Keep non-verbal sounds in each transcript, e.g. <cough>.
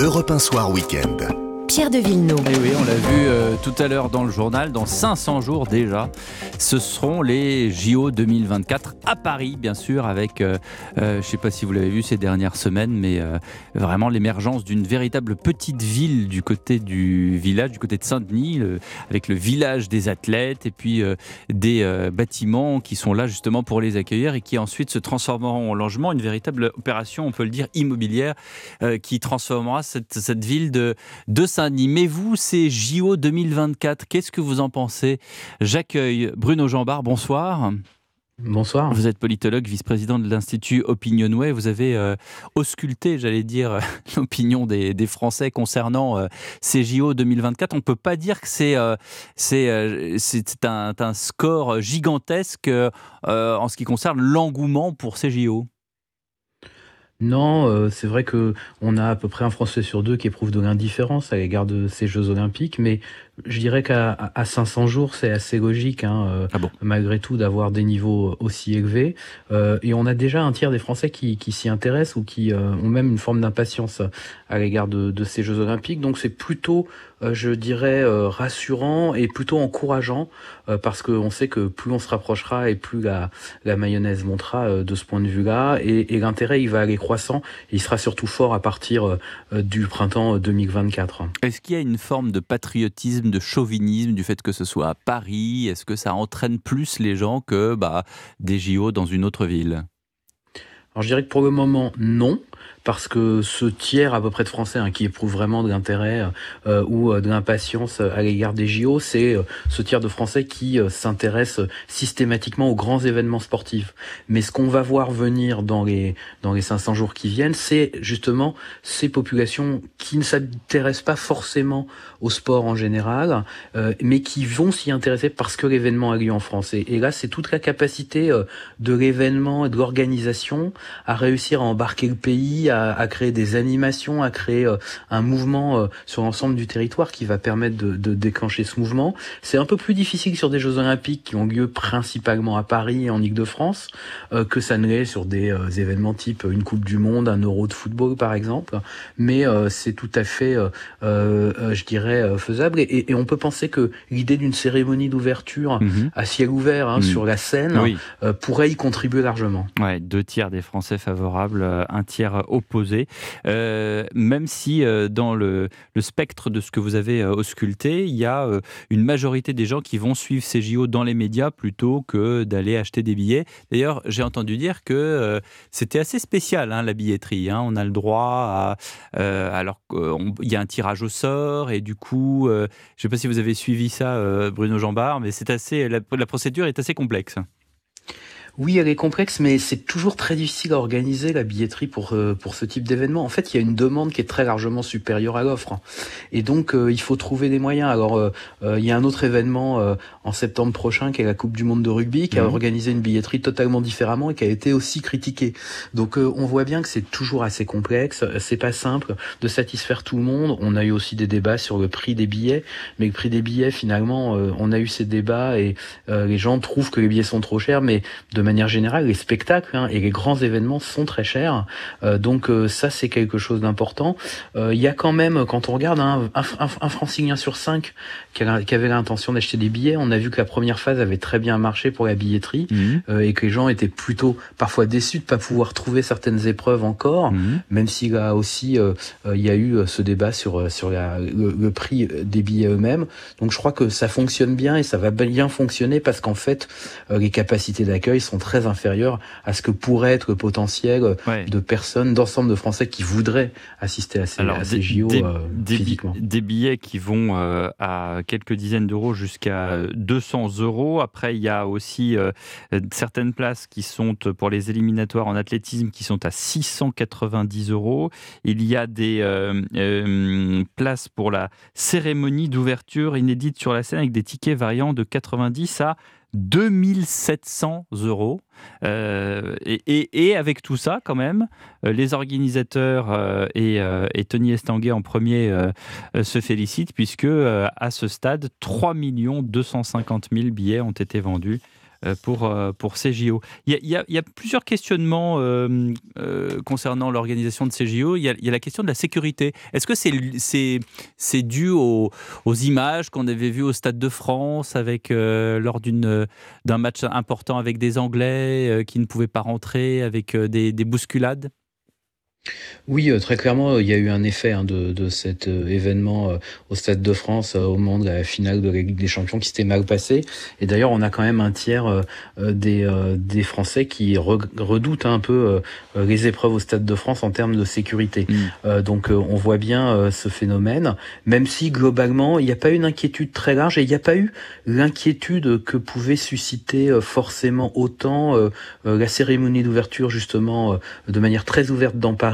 Europe 1 Soir Week-end. Pierre de Villeneuve. Et oui, on l'a vu euh, tout à l'heure dans le journal, dans 500 jours déjà, ce seront les JO 2024 à Paris, bien sûr, avec, euh, euh, je ne sais pas si vous l'avez vu ces dernières semaines, mais vraiment l'émergence d'une véritable petite ville du côté du village, du côté de Saint-Denis, avec le village des athlètes et puis des bâtiments qui sont là justement pour les accueillir et qui ensuite se transformeront en logement, une véritable opération, on peut le dire, immobilière, qui transformera cette, ville de, de Animez-vous ces JO 2024. Qu'est-ce que vous en pensez? J'accueille Bruno Jambard. Bonsoir. Bonsoir. Vous êtes politologue, vice-président de l'Institut Opinionway. Vous avez euh, ausculté, j'allais dire, <laughs> l'opinion des, Français concernant euh, ces JO 2024. On ne peut pas dire que c'est euh, c'est un, un, score gigantesque en ce qui concerne l'engouement pour ces JO. Non, euh, c'est vrai que on a à peu près un Français sur deux qui éprouve de l'indifférence à l'égard de ces Jeux Olympiques, mais je dirais qu'à à 500 jours, c'est assez logique, hein, euh, ah malgré tout, d'avoir des niveaux aussi élevés. Euh, et on a déjà un tiers des Français qui, qui s'y intéressent ou qui euh, ont même une forme d'impatience à l'égard de, de, ces Jeux Olympiques. Donc c'est plutôt, je dirais, rassurant et plutôt encourageant, parce qu'on sait que plus on se rapprochera et plus la, la mayonnaise montera de ce point de vue-là, et, et l'intérêt il va aller croissant. Et il sera surtout fort à partir du printemps 2024. Est-ce qu'il y a une forme de patriotisme de chauvinisme du fait que ce soit à Paris Est-ce que ça entraîne plus les gens que bah, des JO dans une autre ville? Alors je dirais que pour le moment, non parce que ce tiers à peu près de Français hein, qui éprouve vraiment de l'intérêt euh, ou euh, de l'impatience à l'égard des JO, c'est euh, ce tiers de Français qui s'intéresse systématiquement aux grands événements sportifs. Mais ce qu'on va voir venir dans les dans les 500 jours qui viennent, c'est justement ces populations qui ne s'intéressent pas forcément au sport en général, mais qui vont s'y intéresser parce que l'événement a lieu en France. Et, et là, c'est toute la capacité de l'événement et de l'organisation à réussir à embarquer le pays, à à, créer des animations, à créer euh, un mouvement euh, sur l'ensemble du territoire qui va permettre de, de déclencher ce mouvement. C'est un peu plus difficile sur des Jeux Olympiques qui ont lieu principalement à Paris et en Ile-de-France euh, que ça ne l'est sur des événements type une Coupe du Monde, un Euro de football par exemple. Mais c'est tout à fait, je dirais, faisable. Et, et, on peut penser que l'idée d'une cérémonie d'ouverture mhm. à ciel ouvert hein, mhm. sur la scène pourrait y contribuer largement. Ouais, deux tiers des Français favorables, un tiers euh, même si euh, dans le, spectre de ce que vous avez euh, ausculté, il y a une majorité des gens qui vont suivre ces JO dans les médias plutôt que d'aller acheter des billets. D'ailleurs, j'ai entendu dire que c'était assez spécial hein, la billetterie. Hein. On a le droit à, alors qu'il y a un tirage au sort et du coup, je ne sais pas si vous avez suivi ça, Bruno Jambard, mais c'est assez, la procédure est assez complexe. Oui, elle est complexe, mais c'est toujours très difficile à organiser la billetterie pour euh, pour ce type d'événement. En fait, il y a une demande qui est très largement supérieure à l'offre, et donc euh, il faut trouver des moyens. Alors, euh, il y a un autre événement en septembre prochain qui est la Coupe du Monde de rugby, qui a mhm. organisé une billetterie totalement différemment et qui a été aussi critiquée. Donc, on voit bien que c'est toujours assez complexe. C'est pas simple de satisfaire tout le monde. On a eu aussi des débats sur le prix des billets, mais le prix des billets, finalement, on a eu ces débats et les gens trouvent que les billets sont trop chers, mais de manière générale, les spectacles hein, et les grands événements sont très chers. Euh, donc euh, ça, c'est quelque chose d'important. Euh, il y a quand même, quand on regarde hein, un, un, un, francilien sur cinq qui, avait l'intention d'acheter des billets, on a vu que la première phase avait très bien marché pour la billetterie mmh. et que les gens étaient plutôt parfois déçus de pas pouvoir trouver certaines épreuves encore, mmh. même s'il y a aussi il y a eu ce débat sur sur la, le, le prix des billets eux-mêmes. Donc je crois que ça fonctionne bien et ça va bien fonctionner parce qu'en fait les capacités d'accueil sont très inférieurs à ce que pourrait être le potentiel de personnes, d'ensemble de Français qui voudraient assister à ces, à ces JO des, euh, physiquement. Des billets qui vont euh, à quelques dizaines d'euros jusqu'à 200 euros. Après, il y a aussi euh, certaines places qui sont pour les éliminatoires en athlétisme qui sont à 690 euros. Il y a des places pour la cérémonie d'ouverture inédite sur la scène avec des tickets variant de 90 à 2700 euros. Euh, et, avec tout ça, quand même, euh, les organisateurs euh, et, Tony Estanguet en premier se félicitent puisque à ce stade, 3 250 000 billets ont été vendus pour, pour ces JO. Il y a, plusieurs questionnements concernant l'organisation de ces JO. Il y, a, la question de la sécurité. Est-ce que c'est c'est dû aux, aux images qu'on avait vues au Stade de France avec, lors d'un match important avec des Anglais qui ne pouvaient pas rentrer, avec des bousculades? Oui, euh, très clairement, il y a eu un effet hein, de, de, cet euh, événement euh, au Stade de France au moment de la finale de la Ligue des Champions qui s'était mal passé. Et d'ailleurs, on a quand même un tiers des, des Français qui redoutent un peu les épreuves au Stade de France en termes de sécurité. Mm. donc, on voit bien ce phénomène, même si globalement, il n'y a pas eu une inquiétude très large et il n'y a pas eu l'inquiétude que pouvait susciter forcément autant la cérémonie d'ouverture justement de manière très ouverte dans Paris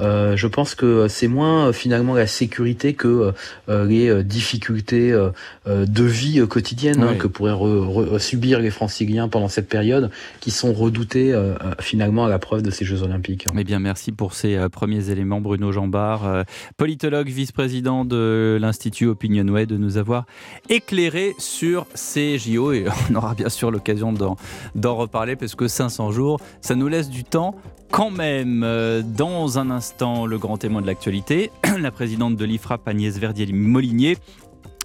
euh, je pense que c'est moins euh, finalement la sécurité que euh, les difficultés de vie quotidienne hein, que pourraient subir les franciliens pendant cette période, qui sont redoutés finalement à la preuve de ces Jeux Olympiques. Eh bien, merci pour ces premiers éléments, Bruno Jambard, politologue, vice-président de l'Institut Opinionway, de nous avoir éclairé sur ces JO. Et <laughs> on aura bien sûr l'occasion d'en reparler parce que 500 jours, ça nous laisse du temps quand même, dans un instant, le grand témoin de l'actualité, <clears throat> la présidente de l'IFRAP, Agnès Verdier-Molinier.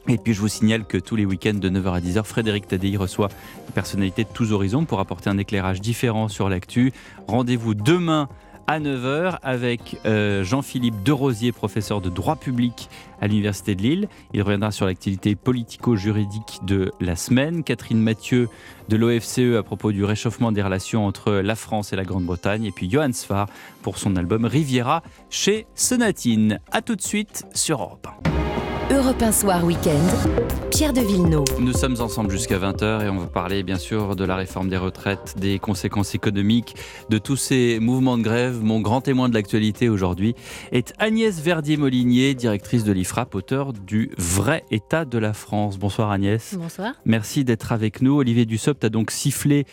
Et puis je vous signale que tous les week-ends de 9h à 10h, Frédéric Tadei reçoit une personnalité de tous horizons pour apporter un éclairage différent sur l'actu. Rendez-vous demain à 9h avec euh, Jean-Philippe Derosier, professeur de droit public à l'Université de Lille. Il reviendra sur l'activité politico-juridique de la semaine. Catherine Mathieu de l'OFCE à propos du réchauffement des relations entre la France et la Grande-Bretagne. Et puis Johan Sfar pour son album Riviera chez Sonatine. A tout de suite sur Europe 1. Europe 1 Soir Week-end, Pierre de Villeneuve. Nous sommes ensemble jusqu'à 20h et on va parler bien sûr de la réforme des retraites, des conséquences économiques, de tous ces mouvements de grève. Mon grand témoin de l'actualité aujourd'hui est Agnès Verdier-Molinier, directrice de l'IFRAP, auteur du Vrai État de la France. Bonsoir Agnès. Bonsoir. Merci d'être avec nous. Olivier Dussopt a donc sifflé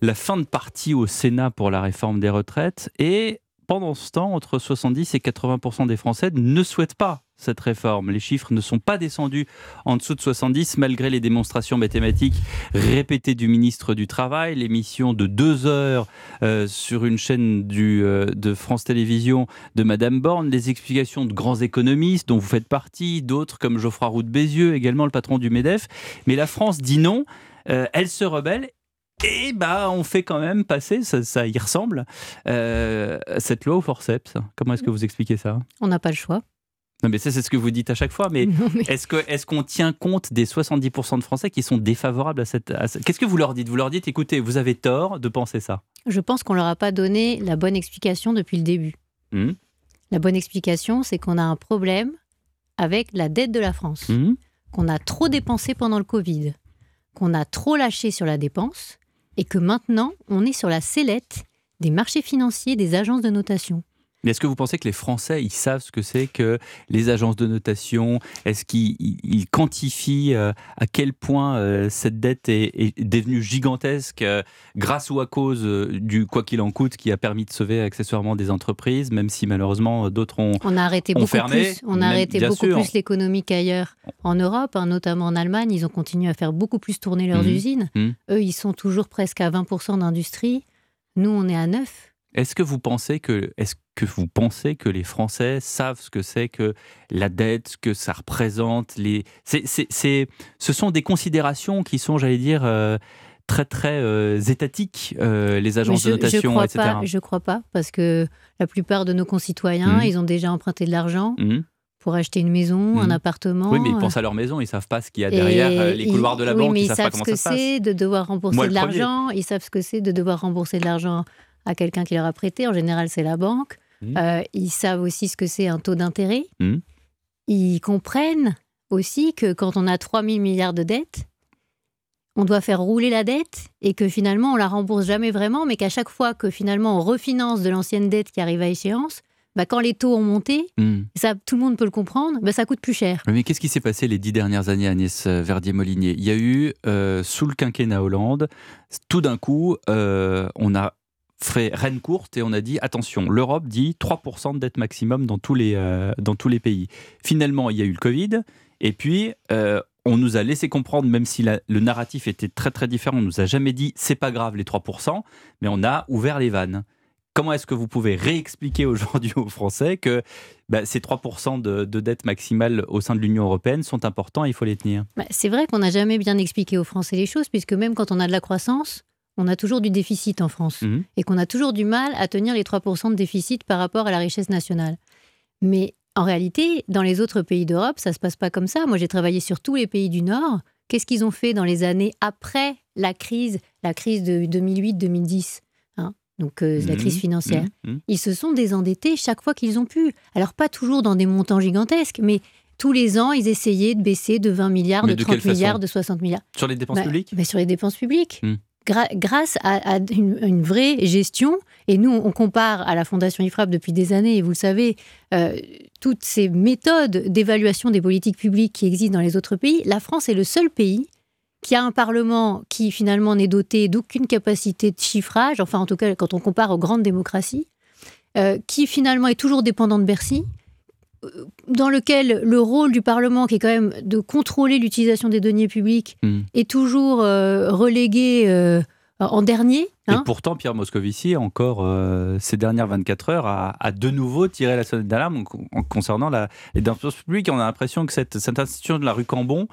la fin de partie au Sénat pour la réforme des retraites et pendant ce temps, entre 70 et 80% des Français ne souhaitent pas cette réforme. Les chiffres ne sont pas descendus en dessous de 70 malgré les démonstrations mathématiques répétées du ministre du Travail, l'émission de deux heures euh, sur une chaîne euh, de France Télévisions de Madame Borne, les explications de grands économistes dont vous faites partie, d'autres comme Geoffroy Roux de Bézieux, également le patron du MEDEF. Mais la France dit non, euh, elle se rebelle et bah, on fait quand même passer, ça, y ressemble, cette loi au forceps. Comment est-ce que vous expliquez ça? On n'a pas le choix. Non, mais ça, c'est ce que vous dites à chaque fois. Mais, <laughs> est-ce qu'on est qu'on tient compte des 70% de Français qui sont défavorables à cette. Qu'est-ce que vous leur dites? Vous leur dites, écoutez, vous avez tort de penser ça. Je pense qu'on leur a pas donné la bonne explication depuis le début. Hmm. La bonne explication, c'est qu'on a un problème avec la dette de la France, hmm. qu'on a trop dépensé pendant le Covid, qu'on a trop lâché sur la dépense, et que maintenant, on est sur la sellette des marchés financiers, des agences de notation. Mais est-ce que vous pensez que les Français, ils savent ce que c'est que les agences de notation? Est-ce qu'ils quantifient euh, à quel point euh, cette dette est, devenue gigantesque euh, grâce ou à cause du quoi qu'il en coûte qui a permis de sauver accessoirement des entreprises, même si malheureusement d'autres ont On a arrêté beaucoup plus, on a arrêté beaucoup plus l'économie qu'ailleurs. En Europe, hein, notamment en Allemagne, ils ont continué à faire beaucoup plus tourner leurs mmh. usines. Mmh. Eux, ils sont toujours presque à 20% d'industrie. Nous, on est à 9. Est-ce que vous pensez que, est-ce que vous pensez que les Français savent ce que c'est que la dette, ce que ça représente les... c'est, ce sont des considérations qui sont, j'allais dire, euh, très très euh, étatiques, euh, les agences de notation, je etc. Pas, je crois pas, parce que la plupart de nos concitoyens, mmh. ils ont déjà emprunté de l'argent. Mmh. Pour acheter une maison, un mmh. appartement. Oui, mais ils pensent à leur maison, ils savent pas ce qu'il y a derrière les couloirs de la banque. Mais ils, savent, pas ce que c'est de devoir rembourser de l'argent. Ils savent ce que c'est de devoir rembourser de l'argent à quelqu'un qui leur a prêté. En général, c'est la banque. Mmh. Euh, ils savent aussi ce que c'est un taux d'intérêt. Mmh. Ils comprennent aussi que quand on a 3 000 milliards de dettes, on doit faire rouler la dette et que finalement on la rembourse jamais vraiment, mais qu'à chaque fois que finalement on refinance de l'ancienne dette qui arrive à échéance, bah, quand les taux ont monté, mmh. ça, tout le monde peut le comprendre, bah, ça coûte plus cher. Mais qu'est-ce qui s'est passé les dix dernières années, Agnès Verdier-Molinier? Il y a eu, euh, sous le quinquennat Hollande, tout d'un coup, euh, on a fait reine courte et on a dit attention, l'Europe dit 3% de dette maximum dans tous, les, euh, dans tous les pays. Finalement, il y a eu le Covid et puis euh, on nous a laissé comprendre, même si le narratif était très très différent, on nous a jamais dit c'est pas grave les 3%, mais on a ouvert les vannes. Comment est-ce que vous pouvez réexpliquer aujourd'hui aux Français que bah, ces 3% de, dette maximale au sein de l'Union européenne sont importants et il faut les tenir? Bah, C'est vrai qu'on n'a jamais bien expliqué aux Français les choses, puisque même quand on a de la croissance, on a toujours du déficit en France mmh. et qu'on a toujours du mal à tenir les 3% de déficit par rapport à la richesse nationale. Mais en réalité, dans les autres pays d'Europe, ça ne se passe pas comme ça. Moi, j'ai travaillé sur tous les pays du Nord. Qu'est-ce qu'ils ont fait dans les années après la crise, la crise de 2008-2010 donc euh, la crise mmh, financière? Mmh, mmh. Ils se sont désendettés chaque fois qu'ils ont pu. Alors pas toujours dans des montants gigantesques, mais tous les ans, ils essayaient de baisser de 20 milliards, de, 30 milliards, de 60 milliards. Sur les dépenses bah, publiques? bah, Sur les dépenses publiques. Grâce à, une, vraie gestion, et nous, on compare à la Fondation IFRAP depuis des années, et vous le savez, euh, toutes ces méthodes d'évaluation des politiques publiques qui existent dans les autres pays, la France est le seul pays qui a un Parlement qui finalement n'est doté d'aucune capacité de chiffrage, enfin en tout cas quand on compare aux grandes démocraties, euh, qui finalement est toujours dépendant de Bercy, dans lequel le rôle du Parlement, qui est quand même de contrôler l'utilisation des deniers publics, hmm. est toujours euh, relégué en dernier. Hein. Et pourtant, Pierre Moscovici, encore ces dernières 24 heures, a, de nouveau tiré la sonnette d'alarme concernant la, les dépenses publiques. On a l'impression que cette, cette institution de la rue Cambon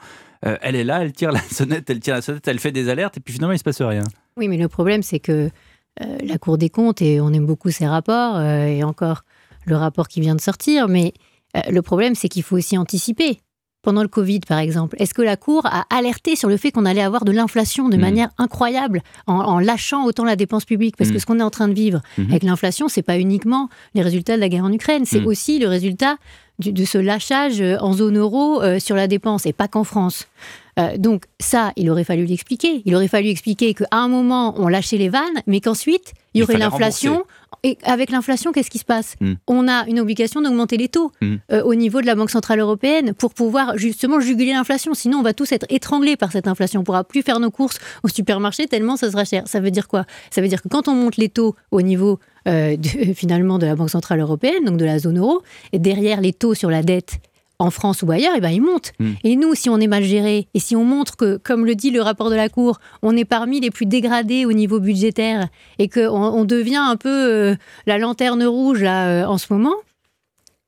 euh, elle est là, elle tire la <laughs> sonnette, elle tire la sonnette, elle fait des alertes, et puis finalement, il ne se passe rien. Oui, mais le problème, c'est que euh, la Cour des comptes, et on aime beaucoup ses rapports, euh, et encore le rapport qui vient de sortir, mais le problème, c'est qu'il faut aussi anticiper. Pendant le Covid, par exemple, est-ce que la Cour a alerté sur le fait qu'on allait avoir de l'inflation de hmm. manière incroyable en, lâchant autant la dépense publique? Parce que hmm. ce qu'on est en train de vivre hmm. avec l'inflation, c'est pas uniquement les résultats de la guerre en Ukraine, c'est aussi le résultat de ce lâchage euh, en zone euro euh, sur la dépense et pas qu'en France. Euh, donc ça, il aurait fallu l'expliquer. Il aurait fallu expliquer qu'à un moment, on lâchait les vannes, mais qu'ensuite, il y aurait l'inflation. Et avec l'inflation, qu'est-ce qui se passe hmm. On a une obligation d'augmenter les taux hmm. au niveau de la Banque Centrale Européenne pour pouvoir justement juguler l'inflation. Sinon, on va tous être étranglés par cette inflation. On ne pourra plus faire nos courses au supermarché tellement ça sera cher. Ça veut dire quoi? Ça veut dire que quand on monte les taux au niveau euh, <laughs> finalement de la Banque Centrale Européenne, donc de la zone euro, et derrière les taux sur la dette en France ou ailleurs, et eh ben, ils montent. Hmm. Et nous, si on est mal géré, et si on montre que, comme le dit le rapport de la Cour, on est parmi les plus dégradés au niveau budgétaire, et qu'on on devient un peu euh, la lanterne rouge là, euh, en ce moment,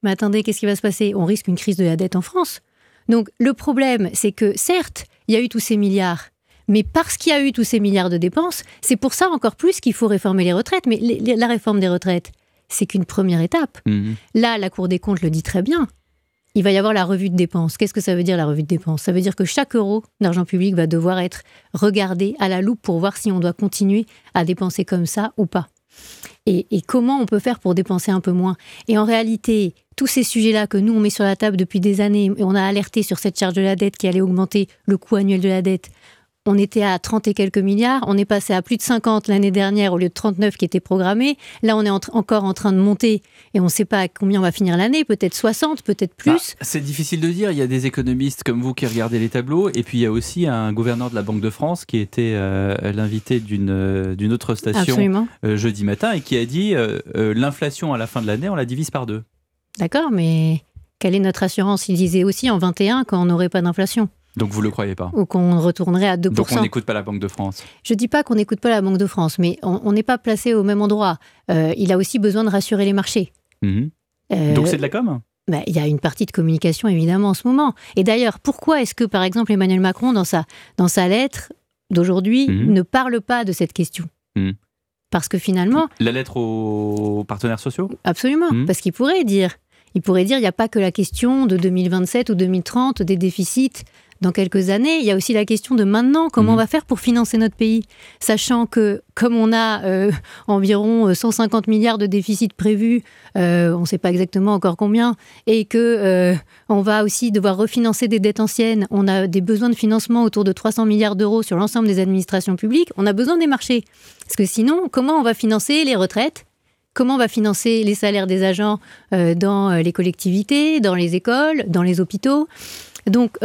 mais attendez, qu'est-ce qui va se passer? On risque une crise de la dette en France. Donc le problème, c'est que certes, il y a eu tous ces milliards, mais parce qu'il y a eu tous ces milliards de dépenses, c'est pour ça encore plus qu'il faut réformer les retraites. Mais la réforme des retraites, c'est qu'une première étape. Mhm. Là, la Cour des comptes le dit très bien. Il va y avoir la revue de dépenses. Qu'est-ce que ça veut dire la revue de dépenses? Ça veut dire que chaque euro d'argent public va devoir être regardé à la loupe pour voir si on doit continuer à dépenser comme ça ou pas. Et, comment on peut faire pour dépenser un peu moins? Et en réalité, tous ces sujets-là que nous, on met sur la table depuis des années, et on a alerté sur cette charge de la dette qui allait augmenter le coût annuel de la dette, on était à 30 et quelques milliards, on est passé à plus de 50 l'année dernière au lieu de 39 qui était programmé. Là, on est encore en train de monter et on ne sait pas à combien on va finir l'année, peut-être 60, peut-être plus. Bah, c'est difficile de dire, il y a des économistes comme vous qui regardez les tableaux et puis il y a aussi un gouverneur de la Banque de France qui était euh, l'invité d'une euh, d'une autre station euh, jeudi matin et qui a dit l'inflation à la fin de l'année, on la divise par deux. D'accord, mais quelle est notre assurance? Il disait aussi en 21 qu'on n'aurait pas d'inflation. Donc vous ne le croyez pas Ou qu'on retournerait à 2%. Donc on n'écoute pas la Banque de France Je ne dis pas qu'on n'écoute pas la Banque de France, mais on n'est pas placé au même endroit. Euh, il a aussi besoin de rassurer les marchés. Mhm. Euh, Donc c'est de la com? bah, il y a une partie de communication évidemment en ce moment. Et d'ailleurs, pourquoi est-ce que par exemple Emmanuel Macron, dans sa, dans sa lettre d'aujourd'hui, mhm. ne parle pas de cette question? Mhm. Parce que finalement... La lettre aux partenaires sociaux? Absolument, parce qu'il pourrait dire, il pourrait dire, il n'y a pas que la question de 2027 ou 2030 des déficits dans quelques années. Il y a aussi la question de maintenant, comment mhm. on va faire pour financer notre pays, sachant que comme on a euh, environ 150 euh, milliards de déficit prévus, euh, on ne sait pas exactement encore combien, et que on va aussi devoir refinancer des dettes anciennes. On a des besoins de financement autour de 300 milliards d'euros sur l'ensemble des administrations publiques. On a besoin des marchés, parce que sinon, comment on va financer les retraites? Comment on va financer les salaires des agents dans les collectivités, dans les écoles, dans les hôpitaux? Donc,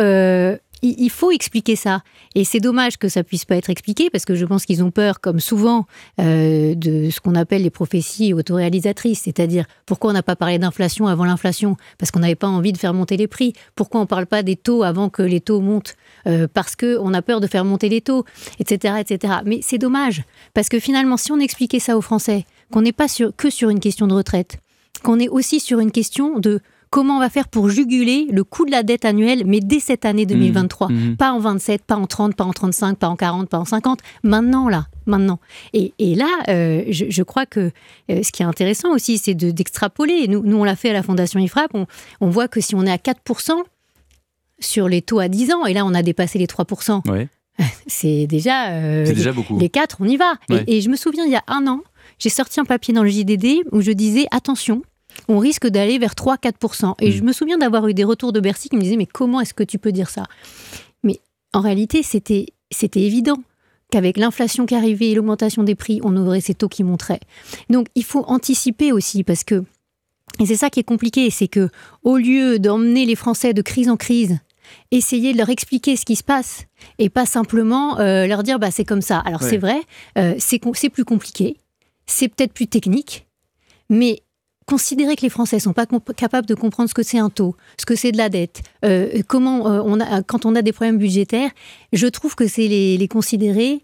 il faut expliquer ça. Et c'est dommage que ça puisse pas être expliqué parce que je pense qu'ils ont peur, comme souvent, euh, de ce qu'on appelle les prophéties autoréalisatrices. C'est-à-dire, pourquoi on n'a pas parlé d'inflation avant l'inflation? Parce qu'on n'avait pas envie de faire monter les prix. Pourquoi on ne parle pas des taux avant que les taux montent? Euh, Parce qu'on a peur de faire monter les taux, etc. etc. Mais c'est dommage. Parce que finalement, si on expliquait ça aux Français, qu'on n'est pas que sur une question de retraite, qu'on est aussi sur une question de comment on va faire pour juguler le coût de la dette annuelle, mais dès cette année 2023. Mmh. Mmh. Pas en 27, pas en 30, pas en 35, pas en 40, pas en 50. Maintenant, là, maintenant. Et, là, euh, je, crois que euh, ce qui est intéressant aussi, c'est d'extrapoler. nous, nous, on l'a fait à la Fondation IFRAP. On, voit que si on est à 4% sur les taux à 10 ans, et là, on a dépassé les 3%. <laughs> C'est déjà, euh, déjà beaucoup. Les 4, on y va. Et, et je me souviens, il y a un an, j'ai sorti un papier dans le JDD où je disais attention, on risque d'aller vers 3-4%. Et je me souviens d'avoir eu des retours de Bercy qui me disaient mais comment est-ce que tu peux dire ça? Mais en réalité, c'était évident qu'avec l'inflation qui arrivait et l'augmentation des prix, on aurait ces taux qui montraient. Donc il faut anticiper aussi parce que et c'est ça qui est compliqué, c'est que au lieu d'emmener les Français de crise en crise, essayer de leur expliquer ce qui se passe et pas simplement euh, leur dire bah c'est comme ça. Alors c'est vrai, euh, c'est plus compliqué, c'est peut-être plus technique, mais considérer que les Français sont pas capables de comprendre ce que c'est un taux, ce que c'est de la dette, euh, comment euh, quand on a des problèmes budgétaires, je trouve que c'est les, considérer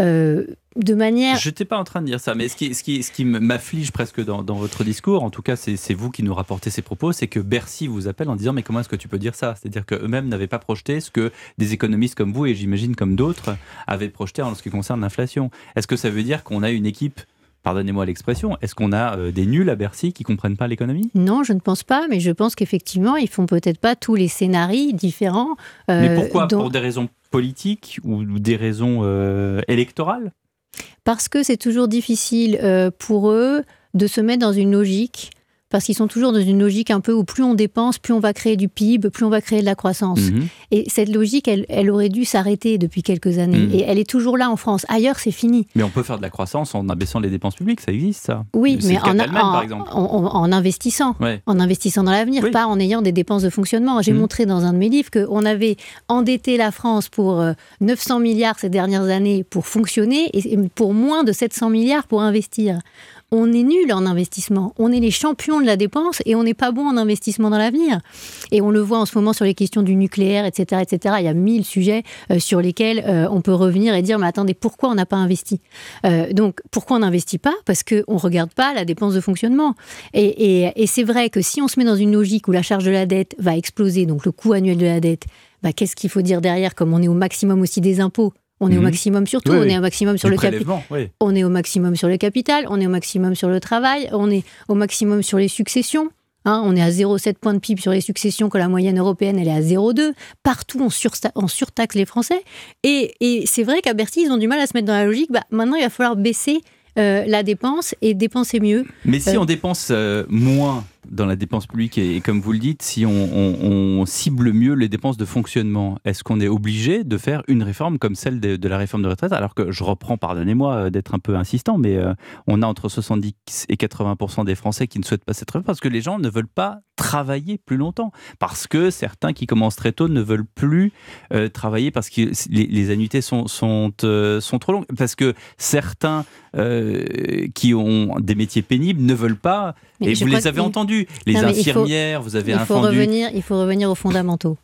euh, de manière. Je n'étais pas en train de dire ça, mais ce qui m'afflige presque dans, votre discours, en tout cas, c'est vous qui nous rapportez ces propos, c'est que Bercy vous appelle en disant Mais comment est-ce que tu peux dire ça? C'est-à-dire qu'eux-mêmes n'avaient pas projeté ce que des économistes comme vous, et j'imagine comme d'autres, avaient projeté en ce qui concerne l'inflation. Est-ce que ça veut dire qu'on a une équipe pardonnez-moi l'expression, est-ce qu'on a euh, des nuls à Bercy qui comprennent pas l'économie? Non, je ne pense pas, mais je pense qu'effectivement, ils font peut-être pas tous les scénarios différents. Euh, mais pourquoi? Pour des raisons politiques ou des raisons euh, électorales? Parce que c'est toujours difficile pour eux de se mettre dans une logique parce qu'ils sont toujours dans une logique un peu où plus on dépense, plus on va créer du PIB, plus on va créer de la croissance. Mhm. Et cette logique, elle, aurait dû s'arrêter depuis quelques années. Mhm. Et elle est toujours là en France. Ailleurs, c'est fini. Mais on peut faire de la croissance en abaissant les dépenses publiques, ça existe, ça Oui, mais en, en, investissant. En investissant dans l'avenir, pas en ayant des dépenses de fonctionnement. J'ai mhm. montré dans un de mes livres qu'on avait endetté la France pour 900 euh, milliards ces dernières années pour fonctionner et pour moins de 700 milliards pour investir on est nul en investissement. On est les champions de la dépense et on n'est pas bon en investissement dans l'avenir. Et on le voit en ce moment sur les questions du nucléaire, etc. etc. Il y a mille sujets euh, sur lesquels euh, on peut revenir et dire, mais attendez, pourquoi on n'a pas investi? Euh, Donc, pourquoi on n'investit pas? Parce qu'on ne regarde pas la dépense de fonctionnement. Et, c'est vrai que si on se met dans une logique où la charge de la dette va exploser, donc le coût annuel de la dette, bah, qu'est-ce qu'il faut dire derrière, comme on est au maximum aussi des impôts? On est au maximum sur tout. on est au maximum sur le capital. On est au maximum sur le capital. On est au maximum sur le travail. On est au maximum sur les successions. Hein. on est à 0,7 points de PIB sur les successions, quand la moyenne européenne, elle est à 0,2. Partout, on, on, surtaxe les Français. Et, c'est vrai qu'à Bercy, ils ont du mal à se mettre dans la logique. Bah, maintenant, il va falloir baisser euh, la dépense et dépenser mieux. Mais si euh, on dépense euh, moins dans la dépense publique et, comme vous le dites, si on, cible mieux les dépenses de fonctionnement, est-ce qu'on est obligé de faire une réforme comme celle de, la réforme de retraite? Alors que je reprends, pardonnez-moi euh, d'être un peu insistant, mais euh, on a entre 70 et 80 des Français qui ne souhaitent pas cette réforme parce que les gens ne veulent pas travailler plus longtemps, parce que certains qui commencent très tôt ne veulent plus euh, travailler parce que les, annuités sont, sont, sont trop longues, parce que certains qui ont des métiers pénibles ne veulent pas, et vous les avez entendus les infirmières, vous avez il faut revenir, Il faut revenir aux fondamentaux.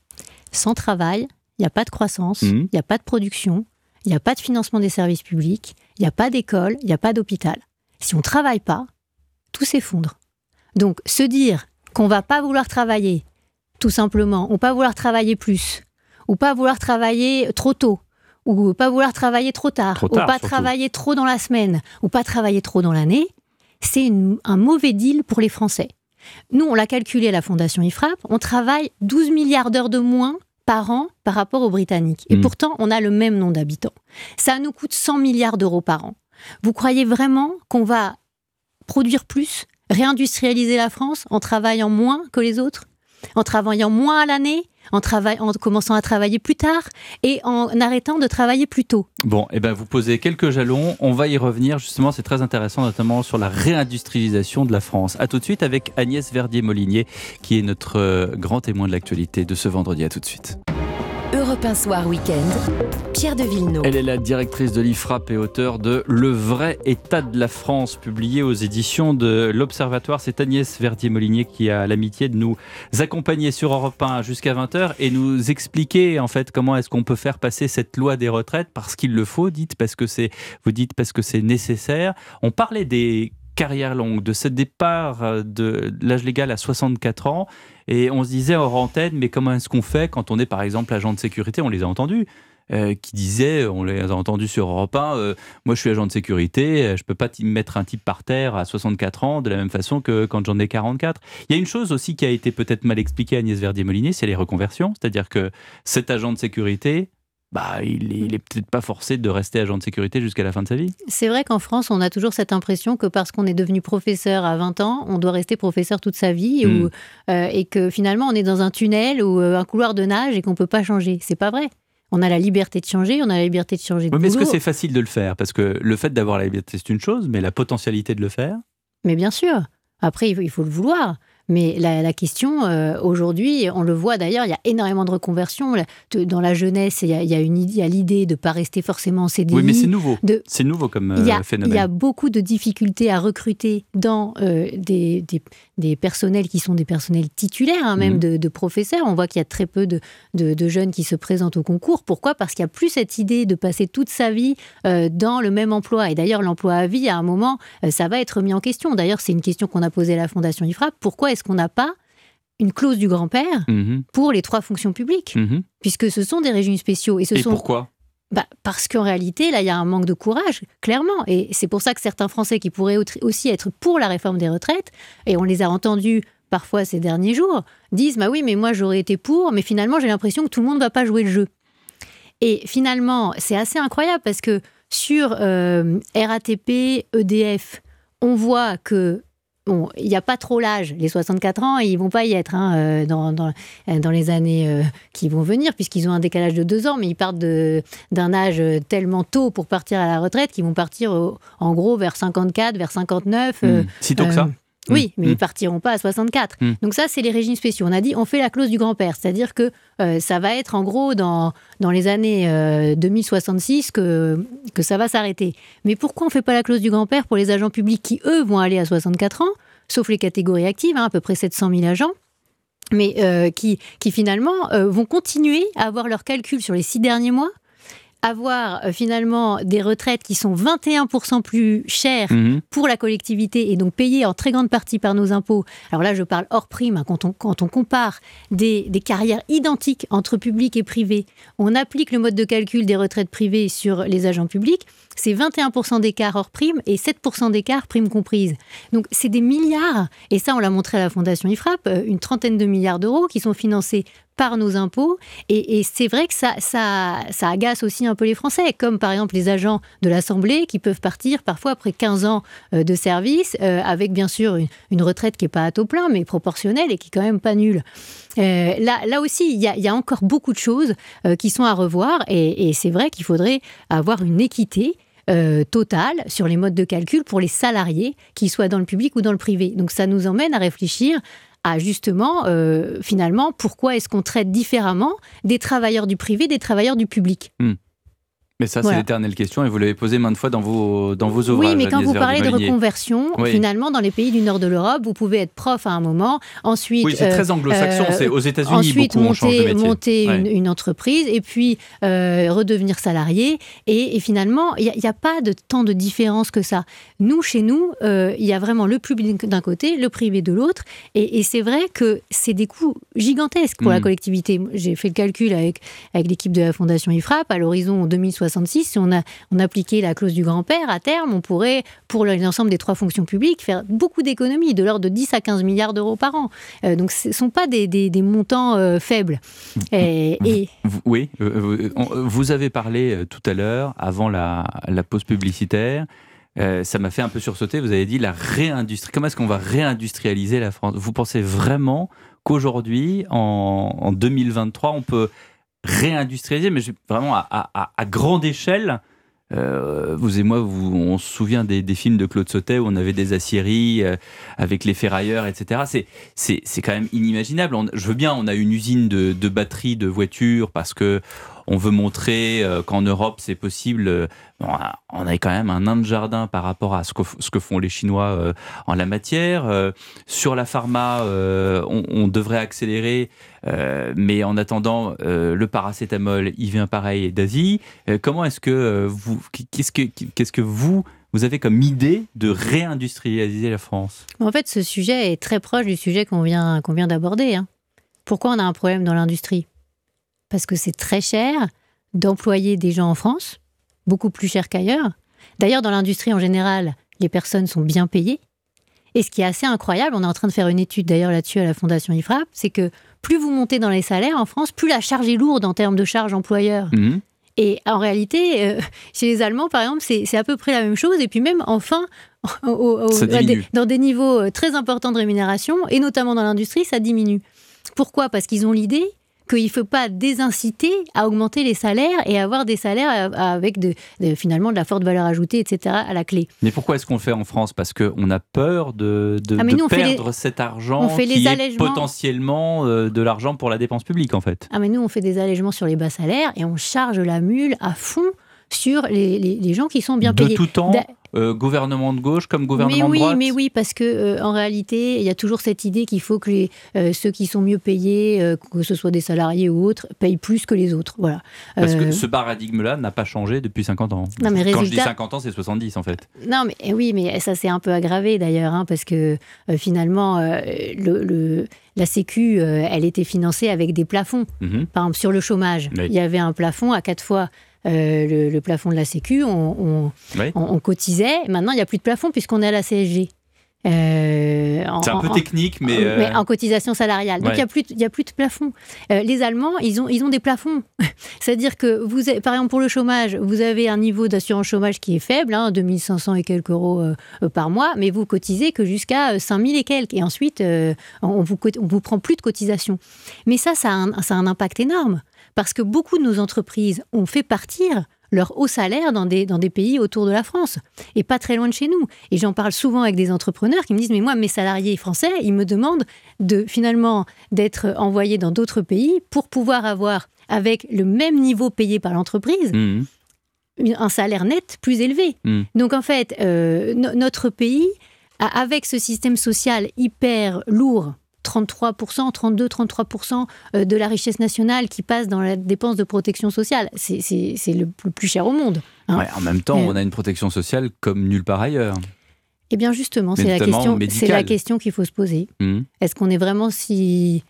Sans travail, il n'y a pas de croissance, mmh. il n'y a pas de production, il n'y a pas de financement des services publics, il n'y a pas d'école, il n'y a pas d'hôpital. Si on ne travaille pas, tout s'effondre. Donc se dire qu'on va pas vouloir travailler, tout simplement, ou pas vouloir travailler plus, ou pas vouloir travailler trop tôt, ou pas vouloir travailler trop tard, ou pas travailler trop dans la semaine, ou pas travailler trop dans l'année, c'est un mauvais deal pour les Français. Nous, on l'a calculé à la Fondation IFRAP, on travaille 12 milliards d'heures de moins par an par rapport aux Britanniques. Et hmm. pourtant, on a le même nombre d'habitants. Ça nous coûte 100 milliards d'euros par an. Vous croyez vraiment qu'on va produire plus, réindustrialiser la France en travaillant moins que les autres En travaillant moins à l'année en, en commençant à travailler plus tard et en arrêtant de travailler plus tôt. Bon, et eh ben vous posez quelques jalons. On va y revenir. Justement, c'est très intéressant, notamment sur la réindustrialisation de la France. A tout de suite avec Agnès Verdier-Molinier, qui est notre euh, grand témoin de l'actualité de ce vendredi. À tout de suite. Europe 1 Soir Week-end, Pierre de Villeneuve. Elle est la directrice de l'IFRAP et auteure de Le vrai état de la France, publié aux éditions de l'Observatoire. C'est Agnès Verdier-Molinier qui a l'amitié de nous accompagner sur Europe 1 jusqu'à 20h et nous expliquer en fait comment est-ce qu'on peut faire passer cette loi des retraites parce qu'il le faut, dites parce que c'est, vous dites parce que c'est nécessaire. On parlait des carrières longues, de ce départ de l'âge légal à 64 ans et on se disait hors antenne, mais comment est-ce qu'on fait quand on est par exemple agent de sécurité? On les a entendus. Euh, qui disaient, on les a entendus sur Europe 1, euh, moi je suis agent de sécurité, euh, je peux pas mettre un type par terre à 64 ans de la même façon que quand j'en ai 44. Il y a une chose aussi qui a été peut-être mal expliquée à Agnès Verdier-Molinier, c'est les reconversions. C'est-à-dire que cet agent de sécurité, bah, il est, peut-être pas forcé de rester agent de sécurité jusqu'à la fin de sa vie. C'est vrai qu'en France, on a toujours cette impression que parce qu'on est devenu professeur à 20 ans, on doit rester professeur toute sa vie hmm. euh, et que finalement on est dans un tunnel ou euh, un couloir de nage et qu'on peut pas changer. C'est pas vrai. On a la liberté de changer, on a la liberté de changer de Mais est-ce que c'est facile de le faire? Parce que le fait d'avoir la liberté, c'est une chose, mais la potentialité de le faire? Mais bien sûr. Après, il faut le vouloir. Mais la, question, euh, aujourd'hui, on le voit d'ailleurs, il y a énormément de reconversions. Dans la jeunesse, il y a, il y a l'idée de ne pas rester forcément en CDI. Oui, mais c'est nouveau. C'est nouveau comme phénomène. Il y a beaucoup de difficultés à recruter dans euh, des, des, personnels qui sont des personnels titulaires, hein, même mhm. de, professeurs. On voit qu'il y a très peu de, de, jeunes qui se présentent au concours. Pourquoi? Parce qu'il n'y a plus cette idée de passer toute sa vie euh, dans le même emploi. Et d'ailleurs, l'emploi à vie, à un moment, ça va être mis en question. D'ailleurs, c'est une question qu'on a posée à la Fondation IFRAP. Pourquoi est-ce qu'on n'a pas une clause du grand-père mhm. pour les trois fonctions publiques, mhm. puisque ce sont des régimes spéciaux. Et, ce sont... pourquoi? Bah, parce qu'en réalité, là, il y a un manque de courage, clairement. Et c'est pour ça que certains Français qui pourraient aussi être pour la réforme des retraites, et on les a entendus parfois ces derniers jours, disent Bah oui, mais moi j'aurais été pour, mais finalement j'ai l'impression que tout le monde ne va pas jouer le jeu. Et finalement, c'est assez incroyable parce que sur euh, RATP, EDF, on voit que Bon, il n'y a pas trop l'âge, les 64 ans, ils vont pas y être hein, euh, dans, dans, dans, les années euh, qui vont venir, puisqu'ils ont un décalage de deux ans, mais ils partent d'un âge tellement tôt pour partir à la retraite qu'ils vont partir en gros vers 54, vers 59. Hmm. si tôt que ça oui, mais ils ils partiront pas à 64. Hmm. Donc ça, c'est les régimes spéciaux. On a dit, on fait la clause du grand-père, c'est-à-dire que euh, ça va être en gros dans, dans les années 2066 que, que ça va s'arrêter. Mais pourquoi on fait pas la clause du grand-père pour les agents publics qui, eux, vont aller à 64 ans, sauf les catégories actives, hein, à peu près 700 000 agents mais euh, qui, qui finalement euh, vont continuer à avoir leurs calculs sur les six derniers mois avoir euh, finalement des retraites qui sont 21% plus chères mhm. pour la collectivité et donc payées en très grande partie par nos impôts. Alors là, je parle hors prime, hein, quand, on, quand on compare des, des, carrières identiques entre public et privé, on applique le mode de calcul des retraites privées sur les agents publics, c'est 21% d'écart hors prime et 7% d'écart prime comprise. Donc c'est des milliards, et ça on l'a montré à la Fondation IFRAP, euh, une trentaine de milliards d'euros qui sont financés par nos impôts. Et, c'est vrai que ça, agace aussi un peu les Français, comme par exemple les agents de l'Assemblée qui peuvent partir parfois après 15 ans euh, de service, euh, avec bien sûr une, retraite qui n'est pas à taux plein, mais proportionnelle et qui est quand même pas nulle. Là, aussi, il y, a encore beaucoup de choses qui sont à revoir, et c'est vrai qu'il faudrait avoir une équité. Totale sur les modes de calcul pour les salariés, qu'ils soient dans le public ou dans le privé. Donc ça nous emmène à réfléchir à justement, euh, finalement, pourquoi est-ce qu'on traite différemment des travailleurs du privé des travailleurs du public? Hmm. Mais ça, c'est l'éternelle question et vous l'avez posé maintes fois dans vos, dans vos ouvrages. Oui, mais quand vous parlez de reconversion, finalement, dans les pays du nord de l'Europe, vous pouvez être prof à un moment, ensuite. Oui, c'est très euh, anglo-saxon, c'est aux États-Unis. Ensuite, beaucoup, monter, monter une, entreprise et puis euh, redevenir salarié. Et, finalement, il n'y a, pas de tant de différence que ça. Nous, chez nous, euh, il y a vraiment le public d'un côté, le privé de l'autre. Et, c'est vrai que c'est des coûts gigantesques pour la hmm. collectivité. J'ai fait le calcul avec, avec l'équipe de la Fondation IFRAP à l'horizon 2060 si on, a, on appliquait la clause du grand-père, à terme, on pourrait, pour l'ensemble des trois fonctions publiques, faire beaucoup d'économies, de l'ordre de 10 à 15 milliards d'euros par an. Euh, donc ce ne sont pas des, des, montants euh, faibles. Et, Oui, euh, vous avez parlé tout à l'heure, avant la, la pause publicitaire, ça m'a fait un peu sursauter. Vous avez dit la réindustrie. Comment est-ce qu'on va réindustrialiser la France? Vous pensez vraiment qu'aujourd'hui, en, en, 2023, on peut réindustrialiser, mais vraiment à, grande échelle, euh, vous et moi, on se souvient des, films de Claude Sautet où on avait des aciéries euh, avec les ferrailleurs, etc. C'est quand même inimaginable. je veux bien, on a une usine de batteries de voitures parce que on veut montrer euh, qu'en Europe c'est possible. Euh, on a quand même un nain de jardin par rapport à ce que, ce que font les Chinois euh, en la matière. sur la pharma, on, devrait accélérer, mais en attendant, le paracétamol, il vient pareil d'Asie. comment est-ce que vous, qu'est-ce que, qu'est-ce que vous vous avez comme idée de réindustrialiser la France? En fait, ce sujet est très proche du sujet qu'on vient, qu'on vient d'aborder. Hein. Pourquoi on a un problème dans l'industrie? Parce que c'est très cher d'employer des gens en France, beaucoup plus cher qu'ailleurs. D'ailleurs, dans l'industrie en général, les personnes sont bien payées. Et ce qui est assez incroyable, on est en train de faire une étude d'ailleurs là-dessus à la Fondation IFRAP, c'est que plus vous montez dans les salaires en France, plus la charge est lourde en termes de charges employeurs. Mhm. Et en réalité, euh, chez les Allemands, par exemple, c'est à peu près la même chose. Et puis même, enfin, dans des niveaux euh, très importants de rémunération, et notamment dans l'industrie, ça diminue. Pourquoi? Parce qu'ils ont l'idée qu'il ne faut pas désinciter à augmenter les salaires et avoir des salaires avec de, finalement de la forte valeur ajoutée, etc. à la clé. Mais pourquoi est-ce qu'on le fait en France? Parce qu'on a peur de, de, ah, perdre cet argent on fait qui est potentiellement euh, de l'argent pour la dépense publique, en fait. Ah mais nous, on fait des allègements sur les bas salaires et on charge la mule à fond sur les, les, gens qui sont bien payés. De tout temps euh, gouvernement de gauche comme gouvernement mais oui, de droite Mais oui, parce que euh, en réalité, il y a toujours cette idée qu'il faut que les, euh, ceux qui sont mieux payés, que ce soit des salariés ou autres, payent plus que les autres. Voilà. Parce que ce paradigme-là n'a pas changé depuis 50 ans. Non, mais Quand je dis 50 ans, c'est 70 en fait. Non, mais eh oui, mais ça s'est un peu aggravé d'ailleurs, hein, parce que finalement, le, la Sécu, elle était financée avec des plafonds. Mhm. Par exemple, sur le chômage, il y avait un plafond à quatre fois euh, le, plafond de la Sécu, on, cotisait. Maintenant, il n'y a plus de plafond puisqu'on est à la CSG. Euh, c'est un peu technique, mais, euh, en cotisation salariale. Donc il n'y a, plus de, a plus de plafond. les Allemands, ils ont, ils ont des plafonds. <laughs> C'est-à-dire que, vous, par exemple, pour le chômage, vous avez un niveau d'assurance chômage qui est faible, hein, 2500 et quelques euros par mois, mais vous cotisez que jusqu'à 5000 et quelques. Et ensuite, on vous, on vous prend plus de cotisation. Mais ça, ça a un impact énorme parce que beaucoup de nos entreprises ont fait partir leur haut salaire dans des, dans des pays autour de la France et pas très loin de chez nous. Et j'en parle souvent avec des entrepreneurs qui me disent mais moi mes salariés français ils me demandent de finalement d'être envoyés dans d'autres pays pour pouvoir avoir avec le même niveau payé par l'entreprise mmh. un salaire net plus élevé. Mmh. Donc en fait euh, notre pays avec ce système social hyper lourd 33%, 32-33% euh, de la richesse nationale qui passe dans la dépense de protection sociale. C'est le plus cher au monde. Hein. en même temps, on a une protection sociale comme nulle part ailleurs. Eh bien justement, c'est la question, la question qu'il faut se poser. Mmh. Est-ce qu'on est vraiment si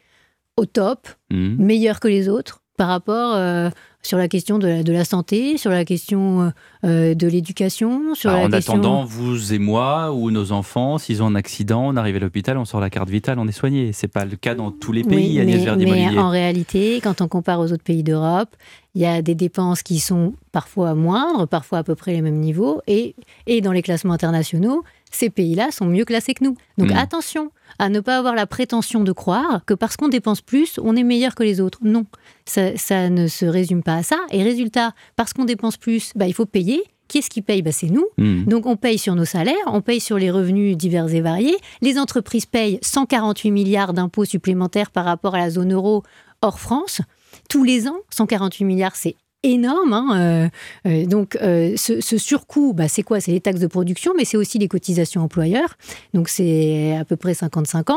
au top, mmh. meilleur que les autres par rapport euh, sur la question de la, santé, sur la question euh, euh, de l'éducation, sur bah, En attendant, vous et moi ou nos enfants, s'ils ont un accident, on arrive à l'hôpital, on sort la carte vitale, on est soigné. C'est pas le cas dans tous les pays, oui, mais, mais en réalité, quand on compare aux autres pays d'Europe, il y a des dépenses qui sont parfois moindres, parfois à peu près les mêmes niveaux, et, et dans les classements internationaux, ces pays-là sont mieux classés que nous. Donc hmm. attention à ne pas avoir la prétention de croire que parce qu'on dépense plus, on est meilleur que les autres. Non, ça, ne se résume pas à ça. Et résultat, parce qu'on dépense plus, bah, il faut payer. Qui est-ce qui paye? Bah, C'est nous. Hmm. Donc on paye sur nos salaires, on paye sur les revenus divers et variés. Les entreprises payent 148 milliards d'impôts supplémentaires par rapport à la zone euro hors France. Tous les ans, 148 milliards, c'est énorme. Hein, euh, euh, donc, euh, ce, surcoût, bah, c'est quoi? C'est les taxes de production, mais c'est aussi les cotisations employeurs. Donc, c'est à peu près 50-50.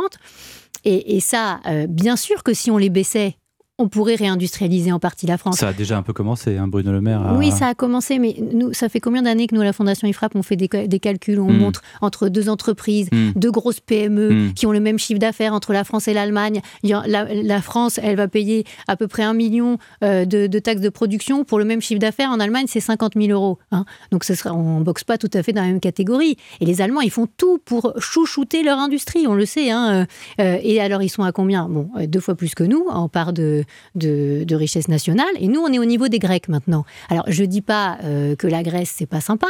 Et, et, ça, bien sûr que si on les baissait, on pourrait réindustrialiser en partie la France. Ça a déjà un peu commencé, hein, Bruno Le Maire. Oui, ça a commencé, mais nous, ça fait combien d'années que nous, à la Fondation IFRAP, on fait des, calculs, on hmm. montre entre deux entreprises, hmm. deux grosses PME hmm. qui ont le même chiffre d'affaires entre la France et l'Allemagne. La, France, elle va payer à peu près un million euh, de, taxes de production pour le même chiffre d'affaires. En Allemagne, c'est 50 000 euros. Hein. Donc, ce sera, on ne boxe pas tout à fait dans la même catégorie. Et les Allemands, ils font tout pour chouchouter leur industrie, on le sait. Hein. Euh, et alors, ils sont à combien? Bon, euh, deux fois plus que nous, en part de, de, de, richesse nationale. Et nous, on est au niveau des Grecs maintenant. Alors, je dis pas euh, que la Grèce, c'est pas sympa,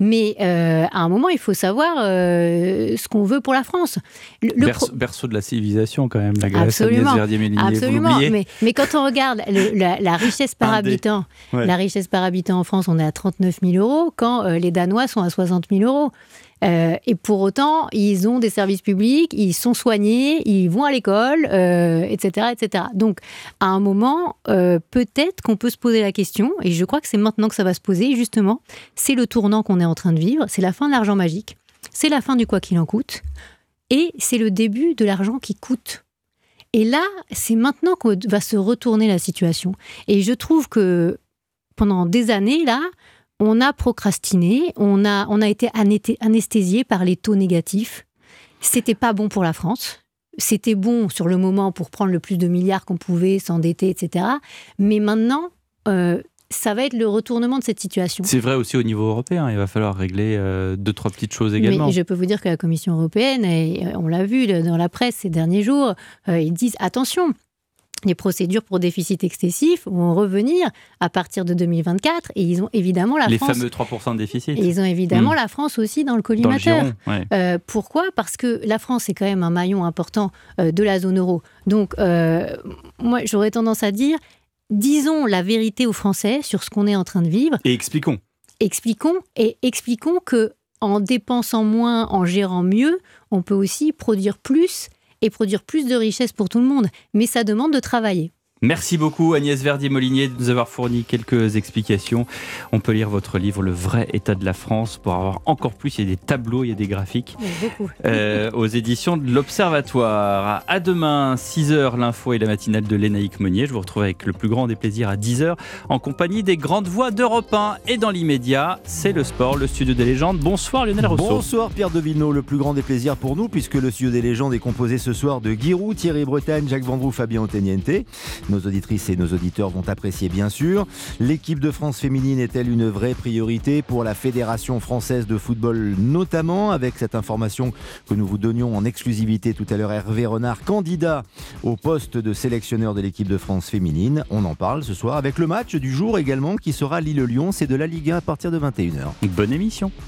mais euh, à un moment, il faut savoir euh, ce qu'on veut pour la France. Le, berceau, de la civilisation, quand même, la Grèce. Absolument. Absolument. Mais, mais, quand on regarde la, richesse par habitant, la richesse par habitant en France, on est à 39 000 euros, quand les Danois sont à 60 000 euros. Euh, et pour autant, ils ont des services publics, ils sont soignés, ils vont à l'école, etc., euh, etc. Donc, à un moment, euh, peut-être qu'on peut se poser la question, et je crois que c'est maintenant que ça va se poser, justement, c'est le tournant qu'on est en train de vivre, c'est la fin de l'argent magique, c'est la fin du quoi qu'il en coûte, et c'est le début de l'argent qui coûte. Et là, c'est maintenant qu'on va se retourner la situation. Et je trouve que pendant des années, là, on a procrastiné, on a, on a été anesthésié par les taux négatifs. C'était pas bon pour la France. C'était bon sur le moment pour prendre le plus de milliards qu'on pouvait, s'endetter, etc. Mais maintenant, euh, ça va être le retournement de cette situation. C'est vrai aussi au niveau européen. Il va falloir régler euh, deux, trois petites choses également. Mais je peux vous dire que la Commission européenne, et on l'a vu dans la presse ces derniers jours, euh, ils disent attention, les procédures pour déficit excessif vont revenir à partir de 2024 et ils ont évidemment la les France. Les fameux 3% de déficit. Et ils ont évidemment hmm. la France aussi dans le collimateur. Euh, pourquoi? Parce que la France est quand même un maillon important euh, de la zone euro. Donc, euh, moi, j'aurais tendance à dire disons la vérité aux Français sur ce qu'on est en train de vivre. Et expliquons. Expliquons et expliquons que en dépensant moins, en gérant mieux, on peut aussi produire plus et produire plus de richesses pour tout le monde. Mais ça demande de travailler. Merci beaucoup Agnès Verdier-Molinier de nous avoir fourni quelques explications. On peut lire votre livre Le vrai état de la France pour avoir encore plus. Il y a des tableaux, il y a des graphiques. Euh, aux éditions de l'Observatoire. À demain, 6h, l'info et la matinale de Lénaïque Meunier. Je vous retrouve avec le plus grand des plaisirs à 10h en compagnie des grandes voix d'Europe 1. Et dans l'immédiat, c'est le sport, le studio des légendes. Bonsoir Lionel Rousseau. Bonsoir Pierre Devilno, le plus grand des plaisirs pour nous puisque le studio des légendes est composé ce soir de Giroud, Thierry Bretagne, Jacques Vendroux, Fabien Oteniente. Nos auditrices et nos auditeurs vont apprécier bien sûr. L'équipe de France féminine est-elle une vraie priorité pour la Fédération française de football notamment? Avec cette information que nous vous donnions en exclusivité tout à l'heure Hervé Renard, candidat au poste de sélectionneur de l'équipe de France féminine. On en parle ce soir avec le match du jour également qui sera Lille-Lyon, c'est de la Ligue 1 à partir de 21h. Bonne émission.